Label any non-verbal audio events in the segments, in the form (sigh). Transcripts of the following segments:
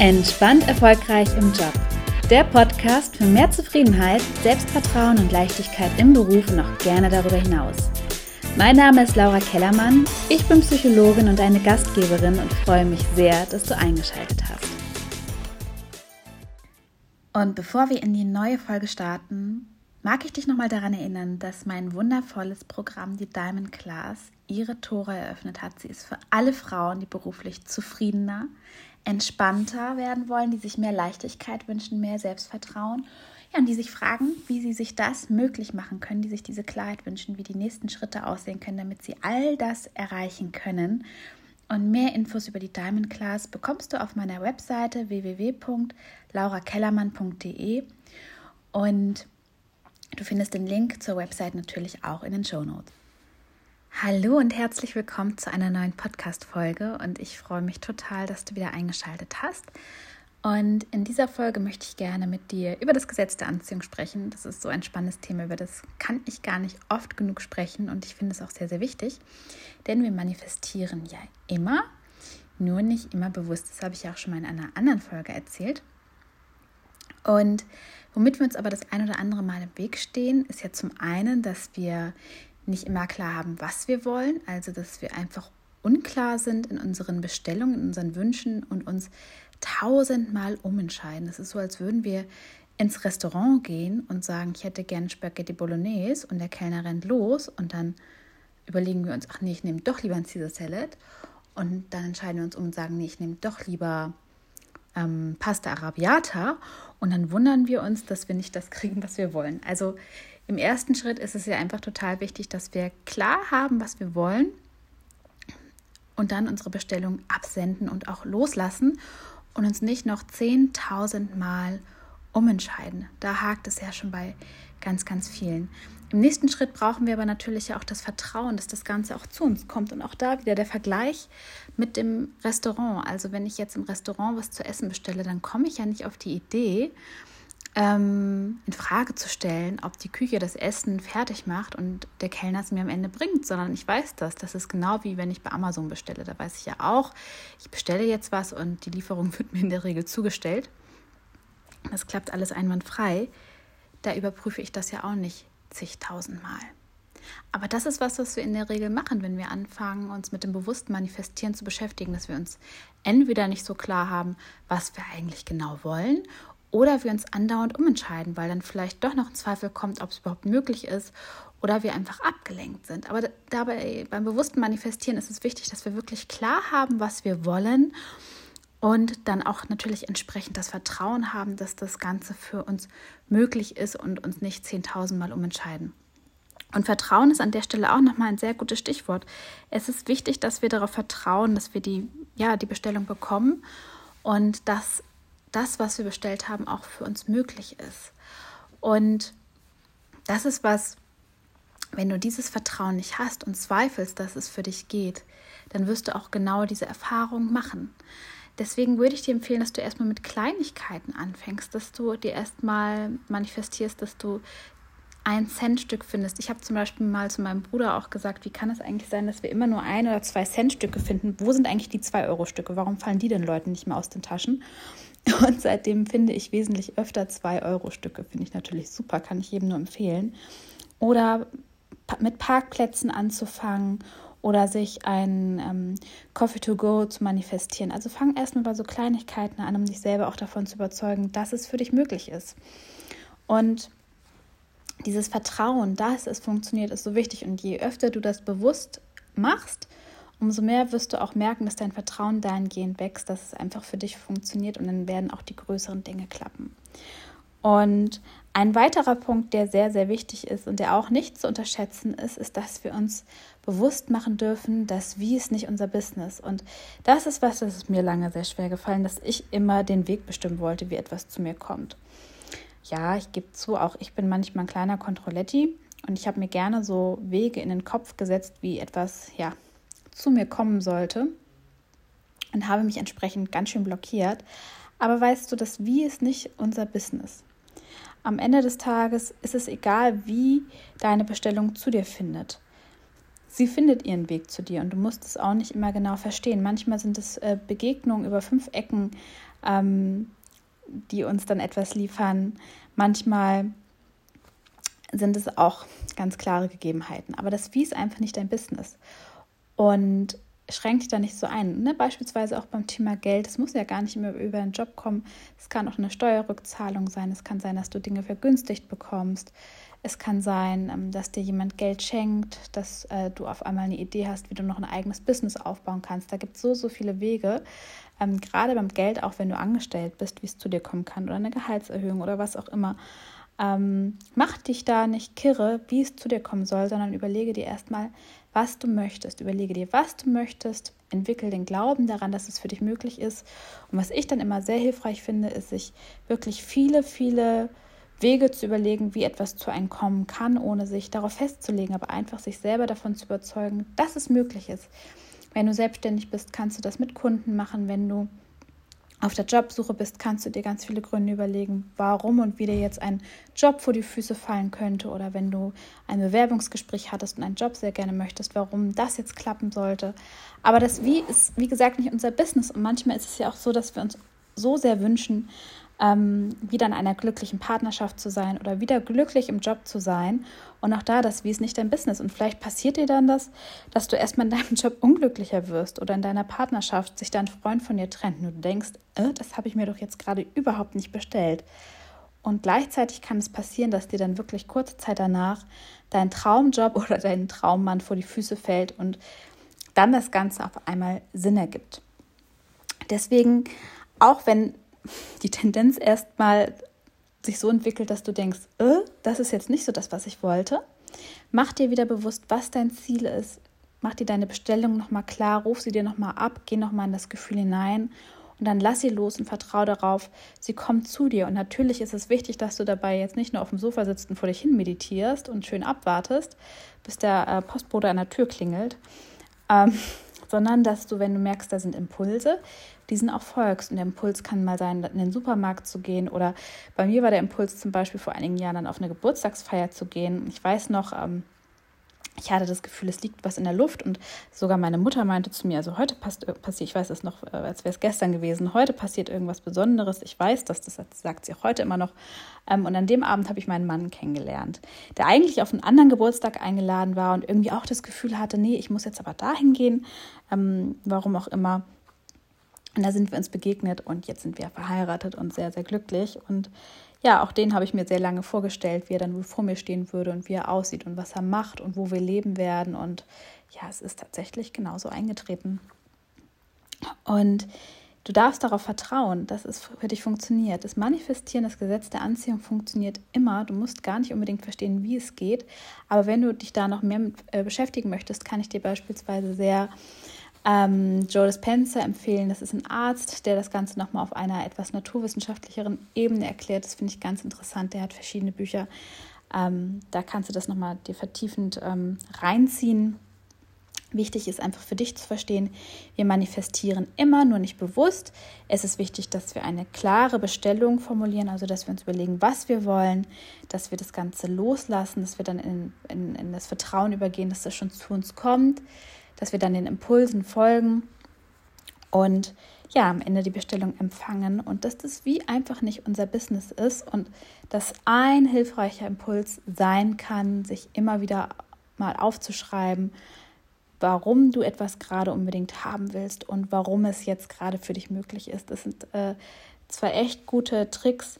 Entspannt erfolgreich im Job. Der Podcast für mehr Zufriedenheit, Selbstvertrauen und Leichtigkeit im Beruf und auch gerne darüber hinaus. Mein Name ist Laura Kellermann, ich bin Psychologin und eine Gastgeberin und freue mich sehr, dass du eingeschaltet hast. Und bevor wir in die neue Folge starten, mag ich dich nochmal daran erinnern, dass mein wundervolles Programm, die Diamond Class, ihre Tore eröffnet hat. Sie ist für alle Frauen, die beruflich zufriedener, entspannter werden wollen, die sich mehr Leichtigkeit wünschen, mehr Selbstvertrauen. Ja, und die sich fragen, wie sie sich das möglich machen können, die sich diese Klarheit wünschen, wie die nächsten Schritte aussehen können, damit sie all das erreichen können. Und mehr Infos über die Diamond Class bekommst du auf meiner Webseite www.laurakellermann.de und du findest den Link zur Website natürlich auch in den Show Notes. Hallo und herzlich willkommen zu einer neuen Podcast-Folge und ich freue mich total, dass du wieder eingeschaltet hast. Und in dieser Folge möchte ich gerne mit dir über das Gesetz der Anziehung sprechen. Das ist so ein spannendes Thema, über das kann ich gar nicht oft genug sprechen und ich finde es auch sehr, sehr wichtig, denn wir manifestieren ja immer, nur nicht immer bewusst. Das habe ich ja auch schon mal in einer anderen Folge erzählt. Und womit wir uns aber das ein oder andere Mal im Weg stehen, ist ja zum einen, dass wir nicht immer klar haben, was wir wollen, also dass wir einfach unklar sind in unseren Bestellungen, in unseren Wünschen und uns tausendmal umentscheiden. Es ist so, als würden wir ins Restaurant gehen und sagen, ich hätte gerne Spaghetti Bolognese und der Kellner rennt los und dann überlegen wir uns, ach nee, ich nehme doch lieber ein Caesar Salad und dann entscheiden wir uns um und sagen, nee, ich nehme doch lieber ähm, Pasta Arabiata und dann wundern wir uns, dass wir nicht das (laughs) kriegen, was wir wollen. Also im ersten Schritt ist es ja einfach total wichtig, dass wir klar haben, was wir wollen und dann unsere Bestellung absenden und auch loslassen und uns nicht noch 10.000 Mal umentscheiden. Da hakt es ja schon bei ganz, ganz vielen. Im nächsten Schritt brauchen wir aber natürlich auch das Vertrauen, dass das Ganze auch zu uns kommt. Und auch da wieder der Vergleich mit dem Restaurant. Also wenn ich jetzt im Restaurant was zu essen bestelle, dann komme ich ja nicht auf die Idee, ähm, in Frage zu stellen, ob die Küche das Essen fertig macht und der Kellner es mir am Ende bringt, sondern ich weiß das. Das ist genau wie wenn ich bei Amazon bestelle. Da weiß ich ja auch, ich bestelle jetzt was und die Lieferung (laughs) wird mir in der Regel zugestellt. Das klappt alles einwandfrei. Da überprüfe ich das ja auch nicht zigtausendmal. Aber das ist was, was wir in der Regel machen, wenn wir anfangen, uns mit dem bewussten Manifestieren zu beschäftigen, dass wir uns entweder nicht so klar haben, was wir eigentlich genau wollen oder wir uns andauernd umentscheiden, weil dann vielleicht doch noch ein Zweifel kommt, ob es überhaupt möglich ist oder wir einfach abgelenkt sind. Aber dabei beim bewussten Manifestieren ist es wichtig, dass wir wirklich klar haben, was wir wollen und dann auch natürlich entsprechend das Vertrauen haben, dass das Ganze für uns möglich ist und uns nicht 10.000 Mal umentscheiden. Und Vertrauen ist an der Stelle auch nochmal ein sehr gutes Stichwort. Es ist wichtig, dass wir darauf vertrauen, dass wir die, ja, die Bestellung bekommen und dass das, was wir bestellt haben, auch für uns möglich ist. Und das ist was, wenn du dieses Vertrauen nicht hast und zweifelst, dass es für dich geht, dann wirst du auch genau diese Erfahrung machen. Deswegen würde ich dir empfehlen, dass du erstmal mit Kleinigkeiten anfängst, dass du dir erstmal manifestierst, dass du ein Centstück findest. Ich habe zum Beispiel mal zu meinem Bruder auch gesagt, wie kann es eigentlich sein, dass wir immer nur ein oder zwei Centstücke finden? Wo sind eigentlich die zwei Euro Stücke? Warum fallen die den Leuten nicht mehr aus den Taschen? (laughs) Und seitdem finde ich wesentlich öfter 2-Euro-Stücke. Finde ich natürlich super, kann ich jedem nur empfehlen. Oder mit Parkplätzen anzufangen oder sich ein ähm, Coffee to go zu manifestieren. Also fang erstmal bei so Kleinigkeiten an, um dich selber auch davon zu überzeugen, dass es für dich möglich ist. Und dieses Vertrauen, dass es funktioniert, ist so wichtig. Und je öfter du das bewusst machst, umso mehr wirst du auch merken, dass dein Vertrauen dahingehend wächst, dass es einfach für dich funktioniert und dann werden auch die größeren Dinge klappen. Und ein weiterer Punkt, der sehr, sehr wichtig ist und der auch nicht zu unterschätzen ist, ist, dass wir uns bewusst machen dürfen, dass wie ist nicht unser Business. Und das ist was, das ist mir lange sehr schwer gefallen, dass ich immer den Weg bestimmen wollte, wie etwas zu mir kommt. Ja, ich gebe zu, auch ich bin manchmal ein kleiner Kontrolletti und ich habe mir gerne so Wege in den Kopf gesetzt, wie etwas, ja, zu mir kommen sollte und habe mich entsprechend ganz schön blockiert. Aber weißt du, das Wie ist nicht unser Business. Am Ende des Tages ist es egal, wie deine Bestellung zu dir findet. sie findet ihren Weg zu dir und du musst es auch nicht immer genau verstehen. Manchmal sind es äh, Begegnungen über fünf Ecken, ähm, die uns dann etwas liefern. Manchmal sind es auch ganz klare Gegebenheiten. Aber das Wie ist einfach nicht dein Business. Und schränkt dich da nicht so ein. Ne? Beispielsweise auch beim Thema Geld. Es muss ja gar nicht immer über einen Job kommen. Es kann auch eine Steuerrückzahlung sein. Es kann sein, dass du Dinge vergünstigt bekommst. Es kann sein, ähm, dass dir jemand Geld schenkt, dass äh, du auf einmal eine Idee hast, wie du noch ein eigenes Business aufbauen kannst. Da gibt es so, so viele Wege. Ähm, gerade beim Geld, auch wenn du angestellt bist, wie es zu dir kommen kann oder eine Gehaltserhöhung oder was auch immer. Ähm, mach dich da nicht kirre, wie es zu dir kommen soll, sondern überlege dir erstmal, was du möchtest. Überlege dir, was du möchtest. Entwickel den Glauben daran, dass es für dich möglich ist. Und was ich dann immer sehr hilfreich finde, ist, sich wirklich viele, viele Wege zu überlegen, wie etwas zu einem kommen kann, ohne sich darauf festzulegen, aber einfach sich selber davon zu überzeugen, dass es möglich ist. Wenn du selbstständig bist, kannst du das mit Kunden machen. Wenn du auf der Jobsuche bist, kannst du dir ganz viele Gründe überlegen, warum und wie dir jetzt ein Job vor die Füße fallen könnte oder wenn du ein Bewerbungsgespräch hattest und einen Job sehr gerne möchtest, warum das jetzt klappen sollte. Aber das Wie ist, wie gesagt, nicht unser Business und manchmal ist es ja auch so, dass wir uns so sehr wünschen, ähm, wieder in einer glücklichen Partnerschaft zu sein oder wieder glücklich im Job zu sein. Und auch da, das wie ist nicht dein Business. Und vielleicht passiert dir dann das, dass du erstmal in deinem (laughs) Job unglücklicher wirst oder in deiner Partnerschaft sich dein Freund von dir trennt und du denkst, äh, das habe ich mir doch jetzt gerade überhaupt nicht bestellt. Und gleichzeitig kann es passieren, dass dir dann wirklich kurze Zeit danach dein Traumjob (laughs) oder dein Traummann vor die Füße fällt und dann das Ganze auf einmal Sinn ergibt. Deswegen, auch wenn die Tendenz erstmal sich so entwickelt, dass du denkst, äh, das ist jetzt nicht so das, was ich wollte. Mach dir wieder bewusst, was dein Ziel ist. Mach dir deine Bestellung nochmal klar, ruf sie dir nochmal ab, geh nochmal in das Gefühl hinein und dann lass sie los und vertraue darauf, sie kommt zu dir. Und natürlich ist es wichtig, dass du dabei jetzt nicht nur auf dem Sofa sitzt und vor dich hin meditierst und schön abwartest, bis der äh, Postbote an der Tür klingelt, ähm, (laughs) sondern dass du, wenn du merkst, da sind Impulse, diesen auch folgst. Und der Impuls kann mal sein, in den Supermarkt zu gehen oder bei mir war der Impuls zum Beispiel vor einigen Jahren dann auf eine Geburtstagsfeier zu gehen. Ich weiß noch, ähm, ich hatte das Gefühl, es liegt was in der Luft und sogar meine Mutter meinte zu mir, also heute passt, äh, passiert, ich weiß es noch, äh, als wäre es gestern gewesen, heute passiert irgendwas Besonderes. Ich weiß das, das sagt sie auch heute immer noch. Ähm, und an dem Abend habe ich meinen Mann kennengelernt, der eigentlich auf einen anderen Geburtstag eingeladen war und irgendwie auch das Gefühl hatte, nee, ich muss jetzt aber dahin gehen, ähm, warum auch immer. Und da sind wir uns begegnet und jetzt sind wir verheiratet und sehr, sehr glücklich. Und ja, auch den habe ich mir sehr lange vorgestellt, wie er dann wohl vor mir stehen würde und wie er aussieht und was er macht und wo wir leben werden. Und ja, es ist tatsächlich genauso eingetreten. Und du darfst darauf vertrauen, dass es für dich funktioniert. Das Manifestieren, das Gesetz der Anziehung funktioniert immer. Du musst gar nicht unbedingt verstehen, wie es geht. Aber wenn du dich da noch mehr mit äh, beschäftigen möchtest, kann ich dir beispielsweise sehr ähm, Joe Dispenza empfehlen. Das ist ein Arzt, der das Ganze nochmal auf einer etwas naturwissenschaftlicheren Ebene erklärt. Das finde ich ganz interessant. Der hat verschiedene Bücher. Ähm, da kannst du das nochmal dir vertiefend ähm, reinziehen. Wichtig ist einfach für dich zu verstehen, wir manifestieren immer, nur nicht bewusst. Es ist wichtig, dass wir eine klare Bestellung formulieren, also dass wir uns überlegen, was wir wollen, dass wir das Ganze loslassen, dass wir dann in, in, in das Vertrauen übergehen, dass das schon zu uns kommt, dass wir dann den Impulsen folgen und ja, am Ende die Bestellung empfangen und dass das wie einfach nicht unser Business ist und dass ein hilfreicher Impuls sein kann, sich immer wieder mal aufzuschreiben, warum du etwas gerade unbedingt haben willst und warum es jetzt gerade für dich möglich ist. Das sind äh, zwei echt gute Tricks,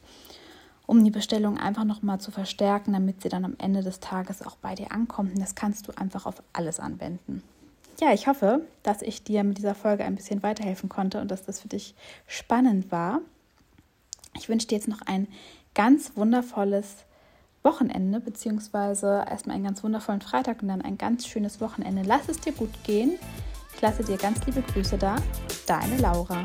um die Bestellung einfach nochmal zu verstärken, damit sie dann am Ende des Tages auch bei dir ankommt. Und das kannst du einfach auf alles anwenden ja, ich hoffe, dass ich dir mit dieser Folge ein bisschen weiterhelfen konnte und dass das für dich spannend war. Ich wünsche dir jetzt noch ein ganz wundervolles Wochenende, beziehungsweise erstmal einen ganz wundervollen Freitag und dann ein ganz schönes Wochenende. Lass es dir gut gehen. Ich lasse dir ganz liebe Grüße da. Deine Laura.